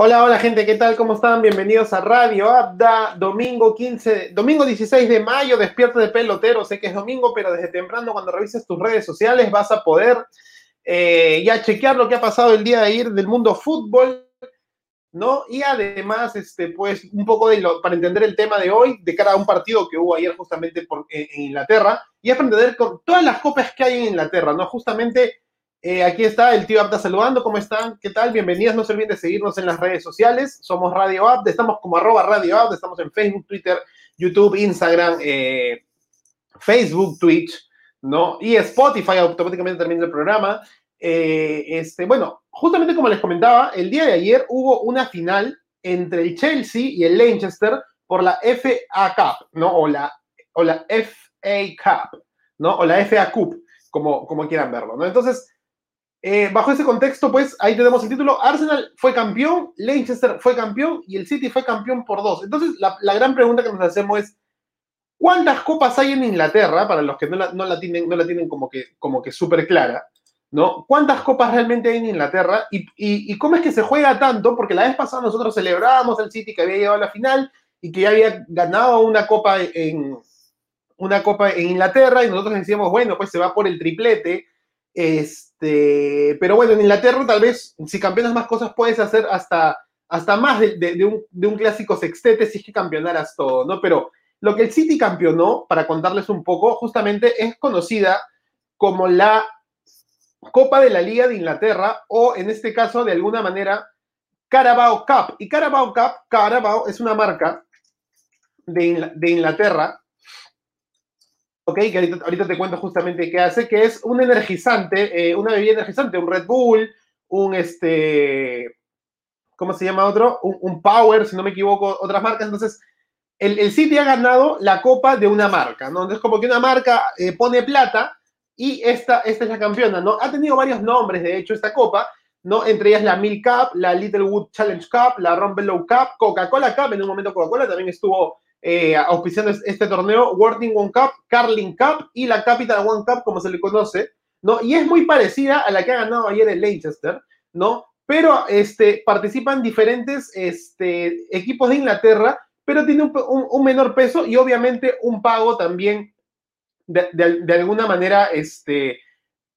Hola, hola gente, ¿qué tal? ¿Cómo están? Bienvenidos a Radio Abda, domingo 15, domingo 16 de mayo, despierta de pelotero, sé que es domingo, pero desde temprano cuando revises tus redes sociales vas a poder eh, ya chequear lo que ha pasado el día de ayer del mundo fútbol, ¿no? Y además, este, pues, un poco de lo, para entender el tema de hoy, de cada un partido que hubo ayer justamente por, en, Inglaterra, y es con todas las copas que hay en Inglaterra, ¿no? Justamente eh, aquí está el tío Abda saludando. ¿Cómo están? ¿Qué tal? Bienvenidos. No se olviden de seguirnos en las redes sociales. Somos Radio Abda. Estamos como arroba Radio Abda. Estamos en Facebook, Twitter, YouTube, Instagram, eh, Facebook, Twitch, ¿no? Y Spotify automáticamente termina el programa. Eh, este, bueno, justamente como les comentaba, el día de ayer hubo una final entre el Chelsea y el Leicester por la FA Cup, ¿no? O la, o la FA Cup, ¿no? O la FA Cup, como, como quieran verlo. Entonces, eh, bajo ese contexto, pues ahí tenemos el título. Arsenal fue campeón, Leicester fue campeón y el City fue campeón por dos. Entonces, la, la gran pregunta que nos hacemos es, ¿cuántas copas hay en Inglaterra? Para los que no la, no la tienen, no la tienen como que, como que súper clara, ¿no? ¿Cuántas copas realmente hay en Inglaterra? Y, y, cómo es que se juega tanto? Porque la vez pasada nosotros celebrábamos el City que había llegado a la final y que ya había ganado una copa en, una copa en Inglaterra y nosotros decíamos, bueno, pues se va por el triplete. Este, pero bueno, en Inglaterra tal vez si campeonas más cosas puedes hacer hasta, hasta más de, un, de, un, clásico sextete si es que campeonaras todo, ¿no? Pero lo que el City campeonó, para contarles un poco, justamente es conocida como la Copa de la Liga de Inglaterra o en este caso de alguna manera Carabao Cup. Y Carabao Cup, Carabao es una marca de, de Inglaterra ¿ok? Que ahorita, te cuento justamente qué hace, que es un energizante, eh, una bebida energizante, un Red Bull, un este, ¿cómo se llama otro? Un Power, si no me equivoco, otras marcas. Entonces, el, el, City ha ganado la copa de una marca, ¿no? Entonces, como que una marca eh, pone plata y esta, esta es la campeona, ¿no? Ha tenido varios nombres, de hecho, esta copa, ¿no? Entre ellas la Milk Cup, la Littlewood Challenge Cup, la Rumbelow Cup, Coca-Cola Cup, en un momento Coca-Cola también estuvo eh, auspiciando este torneo, Worthing One Cup, Carling Cup y la Capital One Cup, como se le conoce, ¿no? Y es muy parecida a la que ha ganado ayer el Leicester, ¿no? Pero este, participan diferentes este, equipos de Inglaterra, pero tiene un, un, un, menor peso y obviamente un pago también de, alguna manera, este,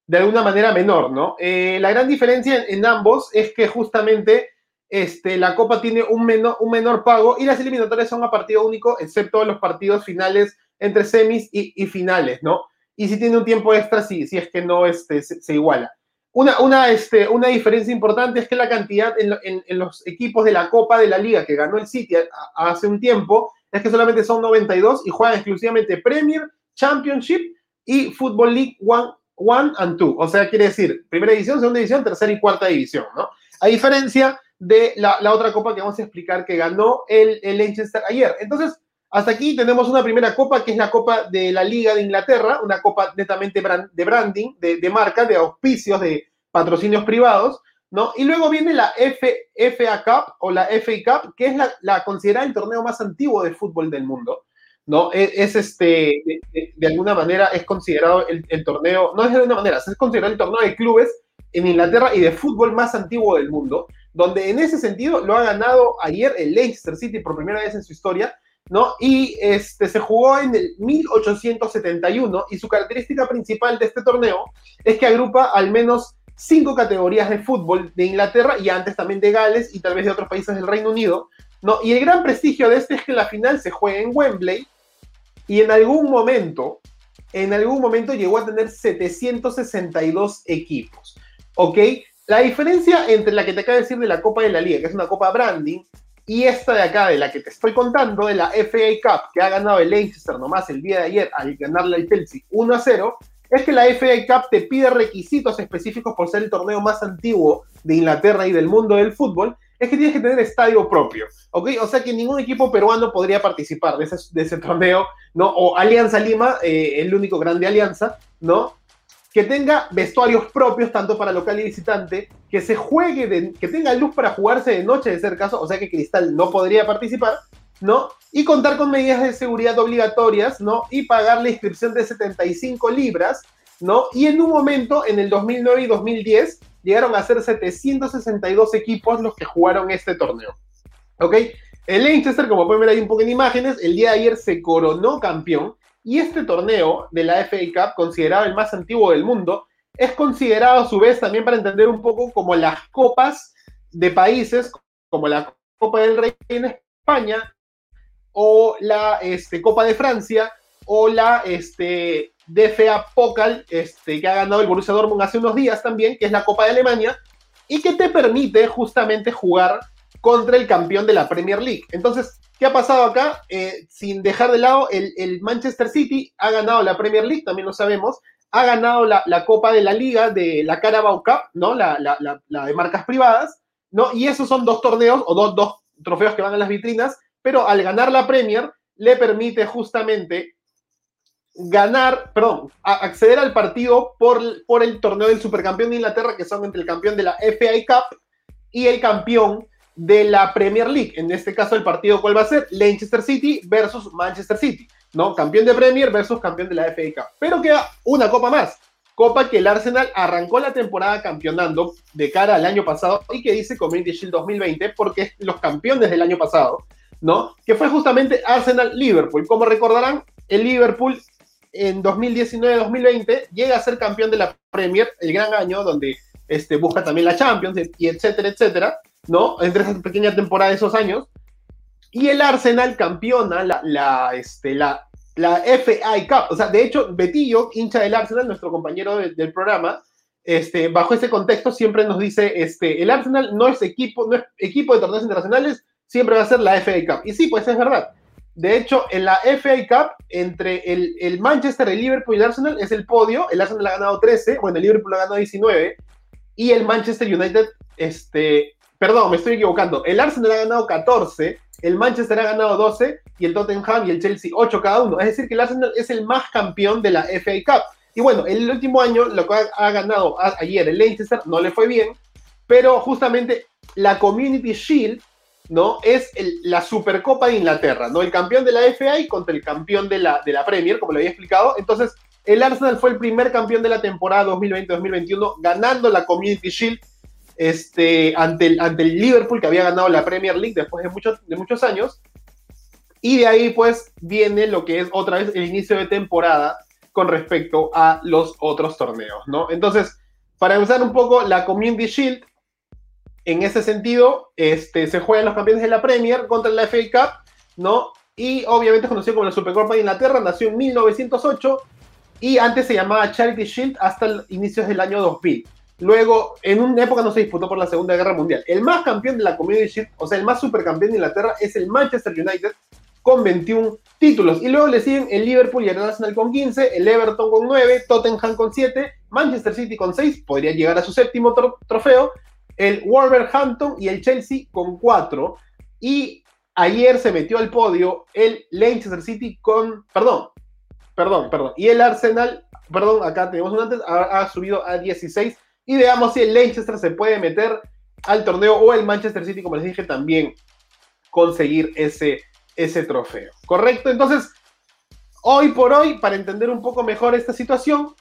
de alguna manera menor, ¿no? Eh, la gran diferencia en, ambos es que justamente este, la Copa tiene un menor, un menor pago y las eliminatorias son a partido único, excepto los partidos finales entre semis y, finales, ¿no? Y si tiene un tiempo extra, si, si es que no este, se iguala. Una, una, este, una diferencia importante es que la cantidad en, en, en, los equipos de la Copa de la Liga que ganó el City hace un tiempo es que solamente son 92 y juegan exclusivamente Premier, Championship y Football League One, One and Two. O sea, quiere decir primera división, segunda división, tercera y cuarta división, ¿no? A diferencia de la, la, otra copa que vamos a explicar que ganó el, el Leicester ayer. Entonces, hasta aquí tenemos una primera copa que es la copa de la Liga de Inglaterra, una copa netamente de branding, de, de, marca, de auspicios, de patrocinios privados, ¿no? Y luego viene la F, FA Cup o la FA Cup, que es la, la considerada el torneo más antiguo de fútbol del mundo, ¿no? Es, es este, de, de, alguna manera es considerado el, el torneo, no es de alguna manera, es considerado el torneo de clubes en Inglaterra y de fútbol más antiguo del mundo donde en ese sentido lo ha ganado ayer el Leicester City por primera vez en su historia, ¿no? Y este, se jugó en el 1871 y su característica principal de este torneo es que agrupa al menos cinco categorías de fútbol de Inglaterra y antes también de Gales y tal vez de otros países del Reino Unido, ¿no? Y el gran prestigio de este es que la final se juega en Wembley y en algún momento, en algún momento llegó a tener 762 equipos, ¿ok? La diferencia entre la que te acabo de decir de la Copa de la Liga, que es una Copa Branding, y esta de acá, de la que te estoy contando, de la FA Cup, que ha ganado el Leicester nomás el día de ayer al ganarle al Chelsea 1 a 0, es que la FA Cup te pide requisitos específicos por ser el torneo más antiguo de Inglaterra y del mundo del fútbol, es que tienes que tener estadio propio, ¿ok? O sea que ningún equipo peruano podría participar de ese, de ese torneo, ¿no? O Alianza Lima, eh, el único grande alianza, ¿no? Que tenga vestuarios propios, tanto para local y visitante, que se juegue, de, que tenga luz para jugarse de noche, de ser caso, o sea que Cristal no podría participar, ¿no? Y contar con medidas de seguridad obligatorias, ¿no? Y pagar la inscripción de 75 libras, ¿no? Y en un momento, en el 2009 y 2010, llegaron a ser 762 equipos los que jugaron este torneo, ¿ok? El Leicester, como pueden ver ahí un poco en imágenes, el día de ayer se coronó campeón y este torneo de la FA Cup, considerado el más antiguo del mundo, es considerado a su vez también para entender un poco como las copas de países, como la Copa del Rey en España, o la este, Copa de Francia, o la este, DFA Pokal, este, que ha ganado el Borussia Dortmund hace unos días también, que es la Copa de Alemania, y que te permite justamente jugar contra el campeón de la Premier League. Entonces, ¿Qué ha pasado acá? Eh, sin dejar de lado, el, Manchester City ha ganado la Premier League, también lo sabemos, ha ganado la, Copa de la Liga de la Carabao Cup, ¿no? La, de marcas privadas, ¿no? Y esos son dos torneos o dos, dos trofeos que van a las vitrinas, pero al ganar la Premier le permite justamente ganar, perdón, acceder al partido por, por el torneo del supercampeón de Inglaterra, que son entre el campeón de la FA Cup y el campeón de la Premier League. En este caso, el partido, ¿cuál va a ser? Leicester City versus Manchester City, ¿no? Campeón de Premier versus campeón de la FA Cup. Pero queda una copa más. Copa que el Arsenal arrancó la temporada campeonando de cara al año pasado y que dice Community Shield 2020 porque los campeones del año pasado, ¿no? Que fue justamente Arsenal-Liverpool. Como recordarán, el Liverpool en 2019-2020 llega a ser campeón de la Premier, el gran año donde este, busca también la Champions, y etcétera, etcétera. ¿No? Entre esa pequeña temporada de esos años. Y el Arsenal campeona la, la, este, la, la FA Cup. O sea, de hecho, Betillo, hincha del Arsenal, nuestro compañero del programa, este, bajo ese contexto siempre nos dice, este, el Arsenal no es equipo, no es equipo de torneos internacionales, siempre va a ser la FA Cup. Y sí, pues es verdad. De hecho, en la FA Cup, entre el, el, Manchester, el Liverpool y el Arsenal, es el podio. El Arsenal ha ganado 13, bueno, el Liverpool ha ganado 19, y el Manchester United este, Perdón, me estoy equivocando. El Arsenal ha ganado 14, el Manchester ha ganado 12 y el Tottenham y el Chelsea 8 cada uno. Es decir, que el Arsenal es el más campeón de la FA Cup. Y bueno, el último año lo que ha, ganado ayer el Leicester no le fue bien, pero justamente la Community Shield ¿no? Es la Supercopa de Inglaterra, ¿no? El campeón de la FA contra el campeón de la, de la Premier, como lo había explicado. Entonces, el Arsenal fue el primer campeón de la temporada 2020-2021, ganando la Community Shield este, ante, el, ante el Liverpool que había ganado la Premier League después de muchos, de muchos años. Y de ahí pues viene lo que es otra vez el inicio de temporada con respecto a los otros torneos, ¿no? Entonces, para empezar un poco, la Community Shield, en ese sentido, este, se juegan los campeones de la Premier contra la FA Cup, ¿no? Y obviamente es conocido como la Supercopa de Inglaterra, nació en 1908 y antes se llamaba Charity Shield hasta inicios del año 2000. Luego, en una época no se disputó por la Segunda Guerra Mundial. El más campeón de la Community Shield, o sea, el más supercampeón de Inglaterra, es el Manchester United con 21 títulos. Y luego le siguen el Liverpool y el Arsenal con 15, el Everton con 9, Tottenham con 7, Manchester City con 6, podría llegar a su séptimo trofeo, el Wolverhampton y el Chelsea con 4. Y ayer se metió al podio el Leicester City con, perdón, perdón, perdón, y el Arsenal, perdón, acá tenemos un antes, ha subido a 16 y veamos si el Leicester se puede meter al torneo o el Manchester City, como les dije, también conseguir ese, ese trofeo. ¿Correcto? Entonces, hoy por hoy, para entender un poco mejor esta situación,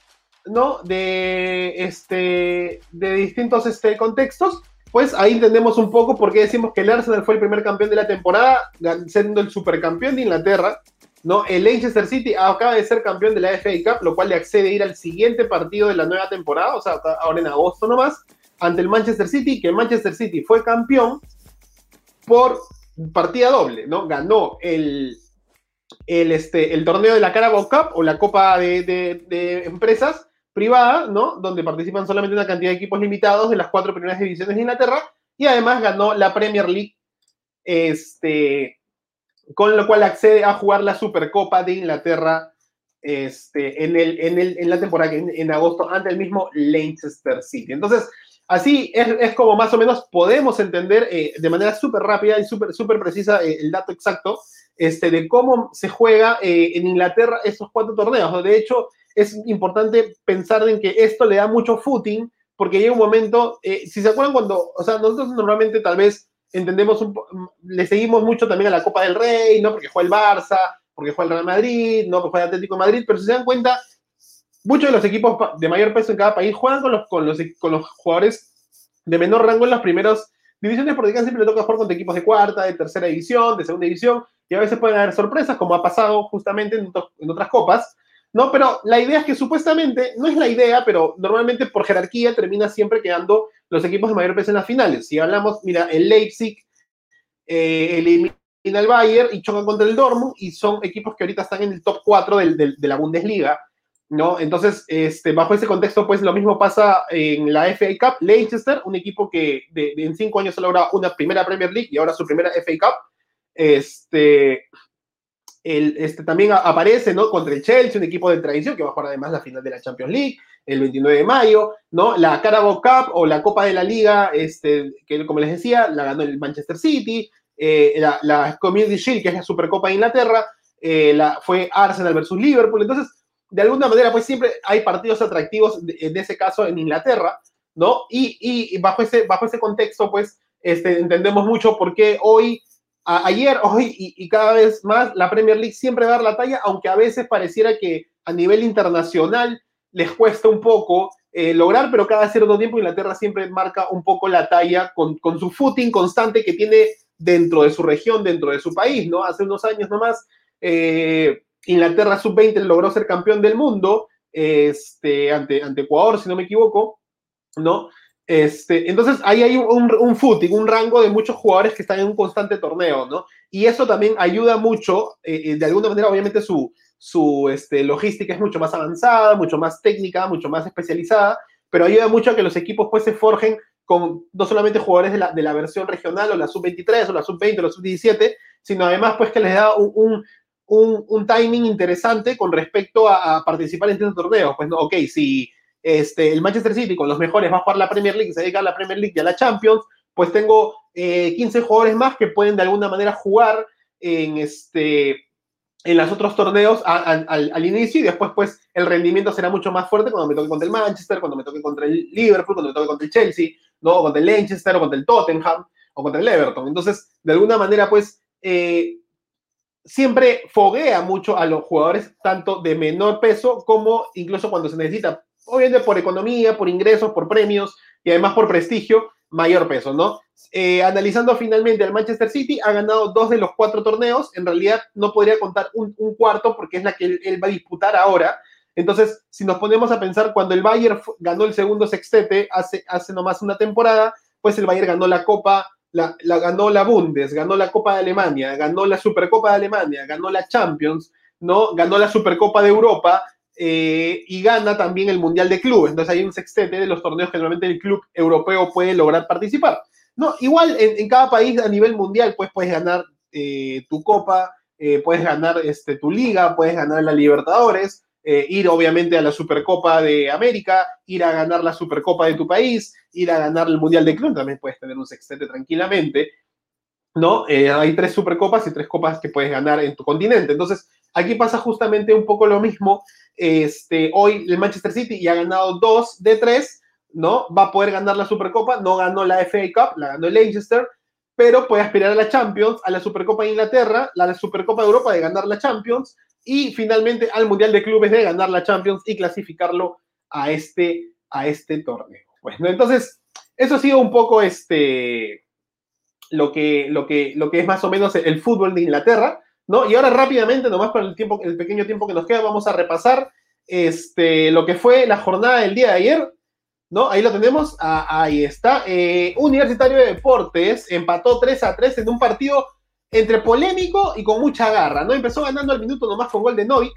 ¿no? De, este, de distintos este, contextos, pues ahí entendemos un poco por qué decimos que el Arsenal fue el primer campeón de la temporada, siendo el supercampeón de Inglaterra, ¿no? El Leicester City acaba de ser campeón de la FA Cup, lo cual le accede a ir al siguiente partido de la nueva temporada, o sea, ahora en agosto nomás, ante el Manchester City, que Manchester City fue campeón por partida doble, ¿no? Ganó el, el, este, el torneo de la Carabao Cup o la Copa de, de, Empresas privada, ¿no? Donde participan solamente una cantidad de equipos limitados de las cuatro primeras divisiones de Inglaterra y además ganó la Premier League este, con lo cual accede a jugar la Supercopa de Inglaterra este, en, el, en, el, en la temporada en, agosto ante el mismo Leicester City. Entonces, así es, como más o menos podemos entender eh, de manera súper rápida y súper super precisa eh, el dato exacto este, de cómo se juega eh, en Inglaterra esos cuatro torneos. De hecho, es importante pensar en que esto le da mucho footing, porque llega un momento, si se acuerdan cuando, o sea, nosotros normalmente tal vez entendemos, un, le seguimos mucho también a la Copa del Rey, ¿no? Porque juega el Barça, porque juega el Real Madrid, ¿no? Porque juega el Atlético de Madrid, pero si se dan cuenta, muchos de los equipos de mayor peso en cada país juegan con los, con los, con los jugadores de menor rango en las primeras divisiones, porque siempre le toca jugar contra equipos de cuarta, de tercera división, de segunda división, y a veces pueden haber sorpresas, como ha pasado justamente en, en otras copas, ¿no? Pero la idea es que supuestamente, no es la idea, pero normalmente por jerarquía termina siempre quedando los equipos de mayor peso en las finales. Si hablamos, mira, el Leipzig eh, elimina al Bayern y choca contra el Dortmund y son equipos que ahorita están en el top 4 del, de la Bundesliga, ¿no? Entonces, este, bajo ese contexto, pues lo mismo pasa en la FA Cup. Leicester, un equipo que en cinco años ha logrado una primera Premier League y ahora su primera FA Cup. Este, este, también aparece, ¿no? Contra el Chelsea, un equipo de tradición que va a jugar además la final de la Champions League el 29 de mayo, ¿no? La Carabao Cup o la Copa de la Liga, este, que como les decía, la ganó el Manchester City, eh, la, la, Community Shield, que es la Supercopa de Inglaterra, eh, fue Arsenal versus Liverpool, entonces, de alguna manera, pues siempre hay partidos atractivos, en ese caso en Inglaterra, ¿no? Y, y, bajo, ese, bajo ese contexto, pues, este, entendemos mucho por qué hoy ayer, hoy y, cada vez más la Premier League siempre va a dar la talla, aunque a veces pareciera que a nivel internacional les cuesta un poco eh, lograr, pero cada cierto tiempo Inglaterra siempre marca un poco la talla con, con, su footing constante que tiene dentro de su región, dentro de su país, ¿no? Hace unos años nomás, eh, Inglaterra sub-20 logró ser campeón del mundo este, ante, ante Ecuador, si no me equivoco, ¿no? Este, entonces ahí hay un, footing, un rango de muchos jugadores que están en un constante torneo, ¿no? Y eso también ayuda mucho, eh, eh, de alguna manera, obviamente su, su este, logística es mucho más avanzada, mucho más técnica, mucho más especializada, pero ayuda mucho a que los equipos pues se forjen con no solamente jugadores de la, de la versión regional o la sub-23 o la sub-20 o la sub-17, sino además pues que les da un, un, un timing interesante con respecto a, a, participar en estos torneos. Pues no, ok, si este, el Manchester City con los mejores va a jugar la Premier League se dedica a la Premier League y a la Champions, pues tengo eh, 15 jugadores más que pueden de alguna manera jugar en, este, en los otros torneos al, al, inicio y después pues el rendimiento será mucho más fuerte cuando me toque contra el Manchester, cuando me toque contra el Liverpool, cuando me toque contra el Chelsea, ¿no? o contra el Leicester, o contra el Tottenham, o contra el Everton. Entonces, de alguna manera pues eh, siempre foguea mucho a los jugadores tanto de menor peso como incluso cuando se necesita obviamente por economía, por ingresos, por premios y además por prestigio, mayor peso, ¿no? Eh, analizando finalmente al Manchester City, ha ganado dos de los cuatro torneos, en realidad no podría contar un, cuarto porque es la que él, va a disputar ahora. Entonces, si nos ponemos a pensar, cuando el Bayern ganó el segundo sextete hace, hace nomás una temporada, pues el Bayern ganó la Copa, la, ganó la Bundes, ganó la Copa de Alemania, ganó la Supercopa de Alemania, ganó la Champions, ¿no? Ganó la Supercopa de Europa eh, y gana también el Mundial de Clubes. Entonces hay un sextete de los torneos que normalmente el club europeo puede lograr participar. No, igual en, cada país a nivel mundial pues puedes ganar eh, tu copa, eh, puedes ganar este, tu liga, puedes ganar la Libertadores, ir obviamente a la Supercopa de América, ir a ganar la Supercopa de tu país, ir a ganar el Mundial de Club, también puedes tener un sextete tranquilamente. ¿no? hay tres supercopas y tres copas que puedes ganar en tu continente. Entonces, aquí pasa justamente un poco lo mismo este, hoy el Manchester City ya ha ganado dos de tres, ¿no? Va a poder ganar la Supercopa, no ganó la FA Cup, la ganó el Leicester, pero puede aspirar a la Champions, a la Supercopa de Inglaterra, la Supercopa de Europa de ganar la Champions y finalmente al Mundial de Clubes de ganar la Champions y clasificarlo a este, a este torneo. Bueno, entonces, eso ha sido un poco este, lo, que, lo, que, lo que es más o menos el fútbol de Inglaterra. ¿No? Y ahora rápidamente, nomás para el, tiempo, el pequeño tiempo que nos queda, vamos a repasar este, lo que fue la jornada del día de ayer, ¿no? Ahí lo tenemos, ah, ahí está. Eh, Universitario de Deportes empató 3 a 3 en un partido entre polémico y con mucha garra, ¿no? Empezó ganando al minuto nomás con gol de Novik,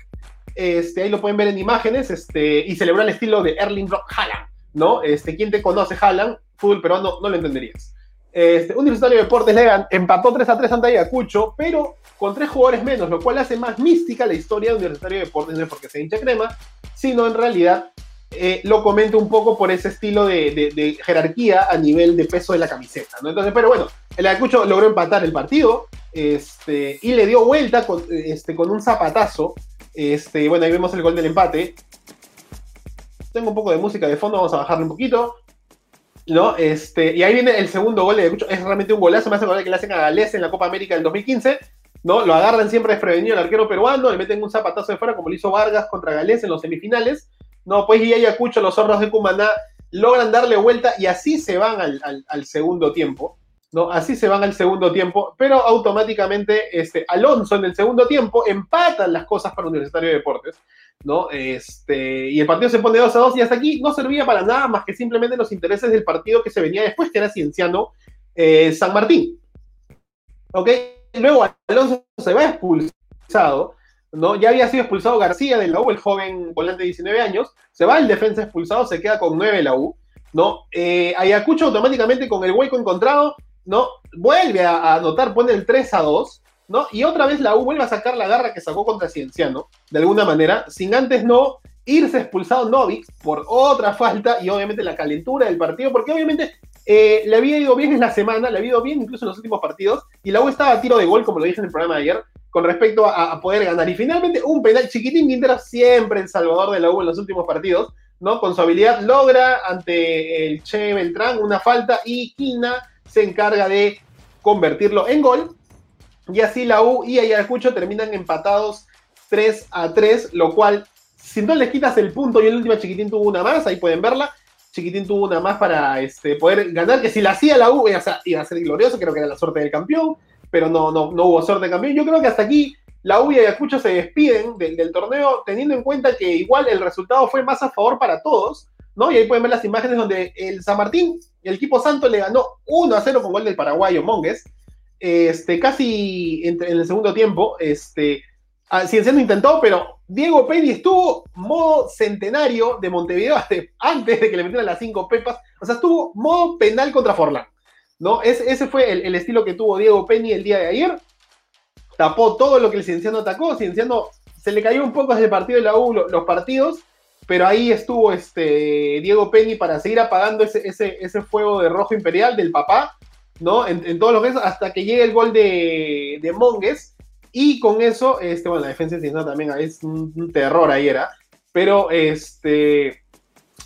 este, ahí lo pueden ver en imágenes, este, y celebró el estilo de Erling Brock Haaland, ¿no? Este, ¿Quién te conoce Haaland? Fútbol peruano, no lo entenderías. Este, Universitario de Deportes Legan empató 3 a 3 ante Ayacucho, pero con tres jugadores menos, lo cual hace más mística la historia de Universitario de Deportes, no es porque sea hincha crema, sino en realidad eh, lo comento un poco por ese estilo de, jerarquía a nivel de peso de la camiseta. Entonces, pero bueno, el Ayacucho logró empatar el partido este, y le dio vuelta con, este, un zapatazo. Este, bueno, ahí vemos el gol del empate. tengo un poco de música de fondo, vamos a bajarle un poquito. ¿No? Este, y ahí viene el segundo gol de Ayacucho, es realmente un golazo, me hace acordar que le hacen a Gales en la Copa América del 2015, ¿no? Lo agarran siempre desprevenido el arquero peruano, le meten un zapatazo de fuera como lo hizo Vargas contra Gales en los semifinales, ¿no? Pues y Ayacucho, los zorros de Cumaná, logran darle vuelta y así se van al, segundo tiempo, ¿no? Así se van al segundo tiempo, pero automáticamente este, Alonso en el segundo tiempo empatan las cosas para Universitario de Deportes, ¿no? Este, y el partido se pone 2 a 2 y hasta aquí no servía para nada más que simplemente los intereses del partido que se venía después, que era Cienciano eh, San Martín. ¿Ok? luego Alonso se va expulsado, ¿no? Ya había sido expulsado García de la U, el joven volante de 19 años, se va el defensa expulsado, se queda con 9 la U, ¿no? Eh, Ayacucho automáticamente con el hueco encontrado, ¿no? Vuelve a, anotar, pone el 3 a 2, ¿no? Y otra vez la U vuelve a sacar la garra que sacó contra Cienciano, de alguna manera, sin antes no irse expulsado Novik por otra falta y obviamente la calentura del partido, porque obviamente eh, le había ido bien en la semana, le había ido bien incluso en los últimos partidos, y la U estaba a tiro de gol, como lo dije en el programa de ayer, con respecto a, poder ganar. Y finalmente, un penal chiquitín Quintero, siempre el salvador de la U en los últimos partidos, ¿no? Con su habilidad logra ante el Che Beltrán una falta y Quina se encarga de convertirlo en gol. Y así la U y Ayacucho terminan empatados 3 a 3, lo cual, si no les quitas el punto y el último chiquitín tuvo una más, ahí pueden verla, Chiquitín tuvo una más para este, poder ganar, que si la hacía la U iba a, ser, glorioso, creo que era la suerte del campeón, pero no, no, no hubo suerte de campeón. Yo creo que hasta aquí la U y Ayacucho se despiden del, torneo teniendo en cuenta que igual el resultado fue más a favor para todos, ¿no? Y ahí pueden ver las imágenes donde el San Martín, el equipo santo, le ganó 1 a 0 con gol del paraguayo Mongues, este, casi en, el segundo tiempo, este, Ah, Cienciano intentó, pero Diego Penny estuvo modo centenario de Montevideo antes de que le metieran las cinco pepas. O sea, estuvo modo penal contra Forlán. ¿no? ese fue el, estilo que tuvo Diego Penny el día de ayer. Tapó todo lo que el Cienciano atacó. Cienciano se le cayó un poco desde el partido de la U los, partidos, pero ahí estuvo este Diego Penny para seguir apagando ese, ese, fuego de rojo imperial del papá, ¿no? En, todos los casos, hasta que llegue el gol de, de Mongues y con eso, este, bueno, la defensa de también es un, terror ahí era. Pero este,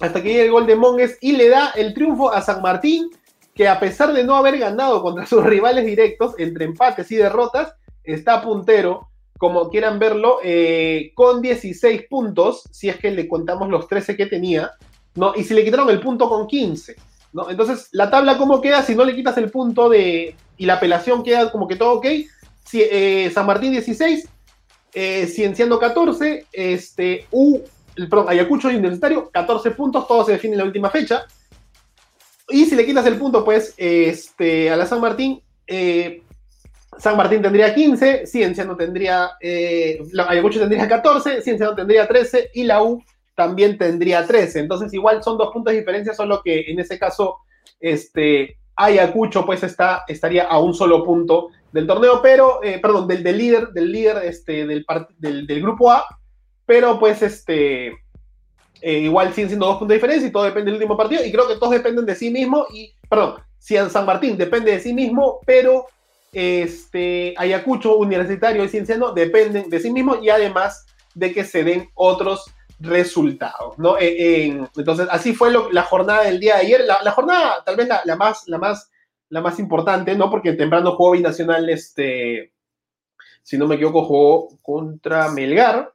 hasta que llega el gol de Monges y le da el triunfo a San Martín, que a pesar de no haber ganado contra sus rivales directos, entre empates y derrotas, está puntero, como quieran verlo, eh, con 16 puntos, si es que le contamos los 13 que tenía, ¿no? Y si le quitaron el punto con 15, ¿no? Entonces, la tabla, ¿cómo queda? Si no le quitas el punto de. y la apelación queda como que todo ok, eh, San Martín 16, eh, Cienciano 14, este, U, perdón, Ayacucho Universitario 14 puntos, todo se define en la última fecha. Y si le quitas el punto, pues, este, a la San Martín, eh, San Martín tendría 15, Cienciano tendría, Ayacucho tendría 14, Cienciano tendría 13 y la U también tendría 13. Entonces, igual son dos puntos de diferencia, solo que en ese caso, este, Ayacucho pues está, estaría a un solo punto del torneo, pero, eh, perdón, del, del, líder, del líder este, del, del, grupo A, pero pues este, eh, igual siguen siendo dos puntos de diferencia y todo depende del último partido, y creo que todos dependen de sí mismo, y, perdón, si San Martín depende de sí mismo, pero este, Ayacucho, Universitario y Cienciano dependen de sí mismo y además de que se den otros resultados, ¿no? Eh, entonces, así fue la jornada del día de ayer, la, jornada tal vez la, más, la más la más importante, ¿no? Porque temprano jugó binacional, este, si no me equivoco, jugó contra Melgar,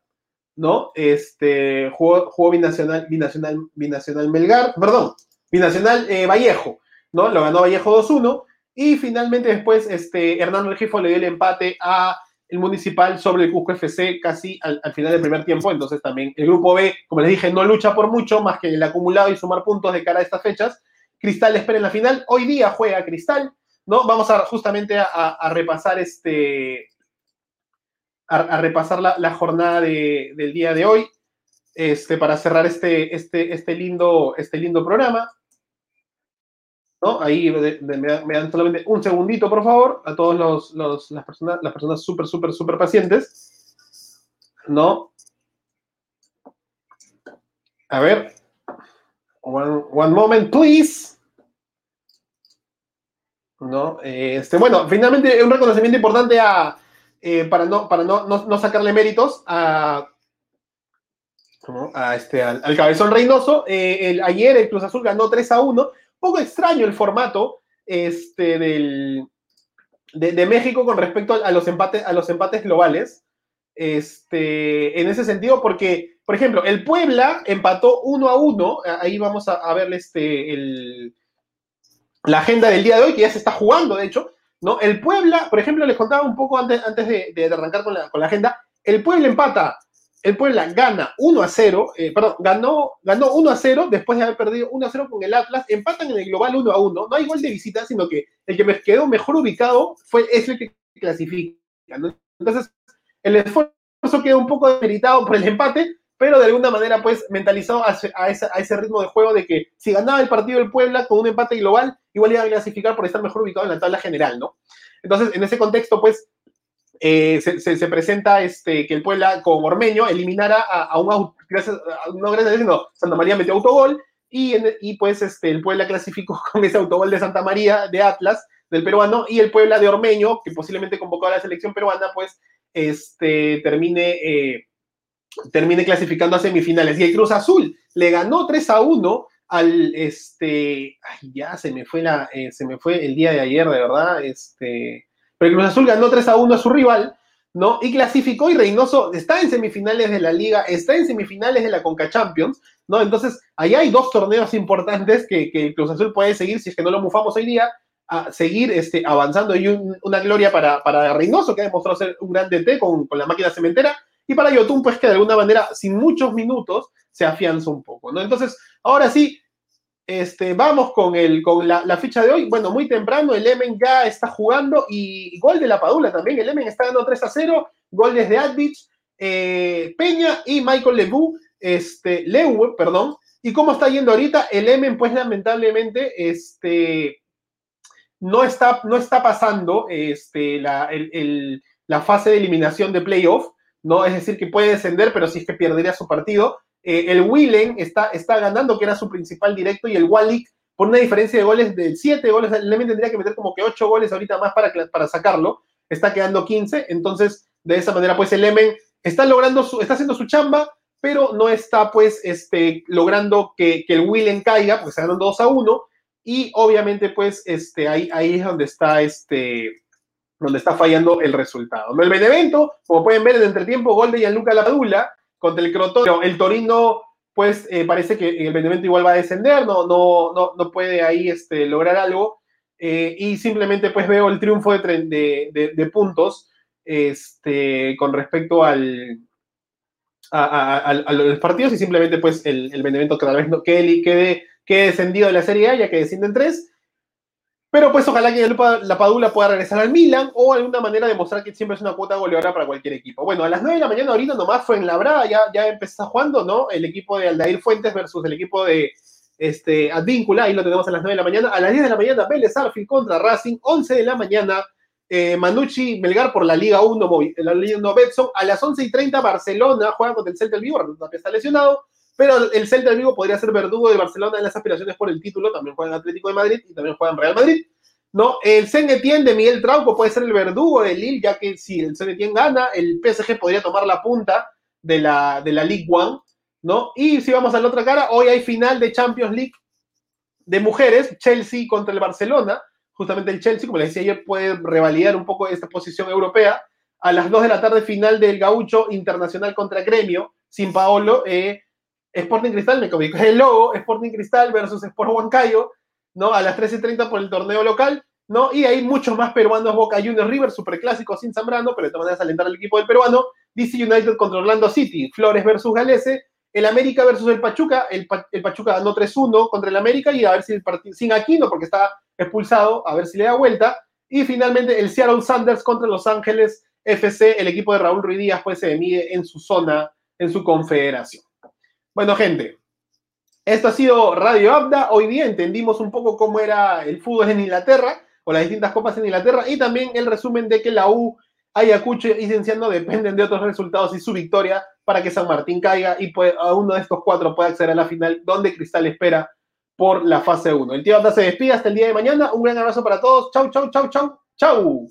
¿no? Este, jugó, binacional, binacional, binacional Melgar, perdón, binacional eh, Vallejo, ¿no? Lo ganó Vallejo 2-1 y finalmente después, este, Hernando Regifo le dio el empate a el Municipal sobre el Cusco FC casi al, al, final del primer tiempo, entonces también el grupo B, como les dije, no lucha por mucho más que el acumulado y sumar puntos de cara a estas fechas, Cristal espera en la final. Hoy día juega Cristal, ¿no? Vamos a justamente a, repasar este. A, repasar la, jornada del día de hoy. Este, para cerrar este, este, este, lindo, este lindo programa. ¿No? Ahí me, dan solamente un segundito, por favor, a todos los, las personas, las personas súper, súper, súper pacientes. ¿No? A ver. One, one moment, please. ¿no? Este, bueno, finalmente un reconocimiento importante a, eh, para, no, para no, no, sacarle méritos a, a este, al, cabezón Reynoso. Eh, el, ayer el Cruz Azul ganó 3 a 1. Poco extraño el formato este, del, de, México con respecto a, los empates, a los empates globales. Este, en ese sentido, porque, por ejemplo, el Puebla empató 1 a 1. Ahí vamos a, ver este, el, la agenda del día de hoy, que ya se está jugando, de hecho. ¿no? El Puebla, por ejemplo, les contaba un poco antes, antes de, arrancar con la, con la agenda. El Puebla empata el Puebla gana 1 a 0, eh, perdón, ganó, ganó 1 a 0 después de haber perdido 1 a 0 con el Atlas, empatan en el global 1 a 1, no hay gol de visita, sino que el que me quedó mejor ubicado fue es el que clasifica. Entonces, el esfuerzo quedó un poco demeritado por el empate, pero de alguna manera, pues, mentalizado a ese, a ese ritmo de juego de que si ganaba el partido del Puebla con un empate global, igual iba a clasificar por estar mejor ubicado en la tabla general, ¿no? Entonces, en ese contexto, pues, eh, se, presenta este, que el Puebla con Ormeño eliminara a, un gracias, no gracias sino Santa María metió autogol y, y pues este, el Puebla clasificó con ese autogol de Santa María de Atlas, del peruano, y el Puebla de Ormeño, que posiblemente convocó a la selección peruana, pues este, termine, eh, termine clasificando a semifinales. Y el Cruz Azul le ganó 3 a 1 al, este, ay, ya se me fue la, eh, se me fue el día de ayer, de verdad, este, pero Cruz Azul ganó 3 a 1 a su rival, ¿no? Y clasificó y Reynoso está en semifinales de la liga, está en semifinales de la Conca Champions, ¿no? Entonces, ahí hay dos torneos importantes que, que Cruz Azul puede seguir, si es que no lo mufamos hoy día, a seguir este, avanzando y una gloria para, para Reynoso, que ha demostrado ser un gran DT con, con la máquina cementera, y para Yotun, pues que de alguna manera, sin muchos minutos, se afianza un poco, ¿no? Entonces, ahora sí, este, vamos con, el, con la, ficha de hoy. Bueno, muy temprano, el Emen ya está jugando y gol de la Padula también. El Emen está dando 3 a 0, gol desde Advich, eh, Peña y Michael Lebu, este, perdón. ¿Y cómo está yendo ahorita? El Emen, pues lamentablemente, este, no, está, no está pasando este, la, la fase de eliminación de playoff, ¿no? Es decir, que puede descender, pero si es que perdería su partido. Eh, el Willen está, está ganando, que era su principal directo, y el Walik, por una diferencia de goles de 7 goles, el Lemen tendría que meter como que 8 goles ahorita más para, para sacarlo, está quedando 15, entonces de esa manera pues el Lemen está logrando, su, está haciendo su chamba, pero no está pues este, logrando que, que el Willen caiga, porque se ganando 2 a 1, y obviamente pues este, ahí, ahí es donde está este donde está fallando el resultado. El Benevento, como pueden ver en entretiempo, gol de Gianluca Lapadula, contra el Crotone. El Torino, pues eh, parece que el Benevento igual va a descender, no, no, no, no puede ahí este, lograr algo. Eh, y simplemente pues veo el triunfo de, de, puntos este, con respecto al, a, los partidos y simplemente pues el, el Benevento cada vez no quede, quede, quede descendido de la Serie A ya que descienden tres pero pues ojalá que la Padula pueda regresar al Milan o alguna manera demostrar que siempre es una cuota goleadora para cualquier equipo. Bueno, a las 9 de la mañana ahorita nomás fue en Labrada, ya, ya empezó jugando, ¿no? El equipo de Aldair Fuentes versus el equipo de este, Advíncula, ahí lo tenemos a las 9 de la mañana. A las 10 de la mañana, Vélez Arfield contra Racing, 11 de la mañana, eh, Manucci Melgar por la Liga 1, la Liga 1 Betson. A las 11 y 30, Barcelona juega contra el Celta del Vigo, está lesionado. Pero el Celta de Vigo podría ser verdugo de Barcelona en las aspiraciones por el título. También juega en Atlético de Madrid y también juega en Real Madrid. ¿no? El Saint de Miguel Trauco puede ser el verdugo de Lille, ya que si el Saint gana, el PSG podría tomar la punta de la, de la League One, ¿no? Y si vamos a la otra cara, hoy hay final de Champions League de mujeres, Chelsea contra el Barcelona. Justamente el Chelsea, como les decía ayer, puede revalidar un poco esta posición europea. A las 2 de la tarde, final del Gaucho Internacional contra Gremio, sin Paolo. Eh, Sporting Cristal, me comió el logo, Sporting Cristal versus Sport Huancayo, ¿no? A las 13.30 por el torneo local, ¿no? Y hay muchos más peruanos, Boca Juniors River, superclásico sin Zambrano, pero de todas maneras alentar al equipo del peruano. DC United contra Orlando City, Flores versus Galese, el América versus el Pachuca, el, Pachuca ganó 3-1 contra el América y a ver si el partido, sin Aquino, porque está expulsado, a ver si le da vuelta. Y finalmente el Seattle Sanders contra Los Ángeles FC, el equipo de Raúl Ruiz Díaz, pues se mide en su zona, en su confederación. Bueno, gente, esto ha sido Radio Abda. Hoy día entendimos un poco cómo era el fútbol en Inglaterra, o las distintas copas en Inglaterra, y también el resumen de que la U, Ayacucho y Cienciano dependen de otros resultados y su victoria para que San Martín caiga y a uno de estos cuatro pueda acceder a la final, donde Cristal espera por la fase 1. El tío Abda se despide hasta el día de mañana. Un gran abrazo para todos. Chau, chau, chau, chau, chau.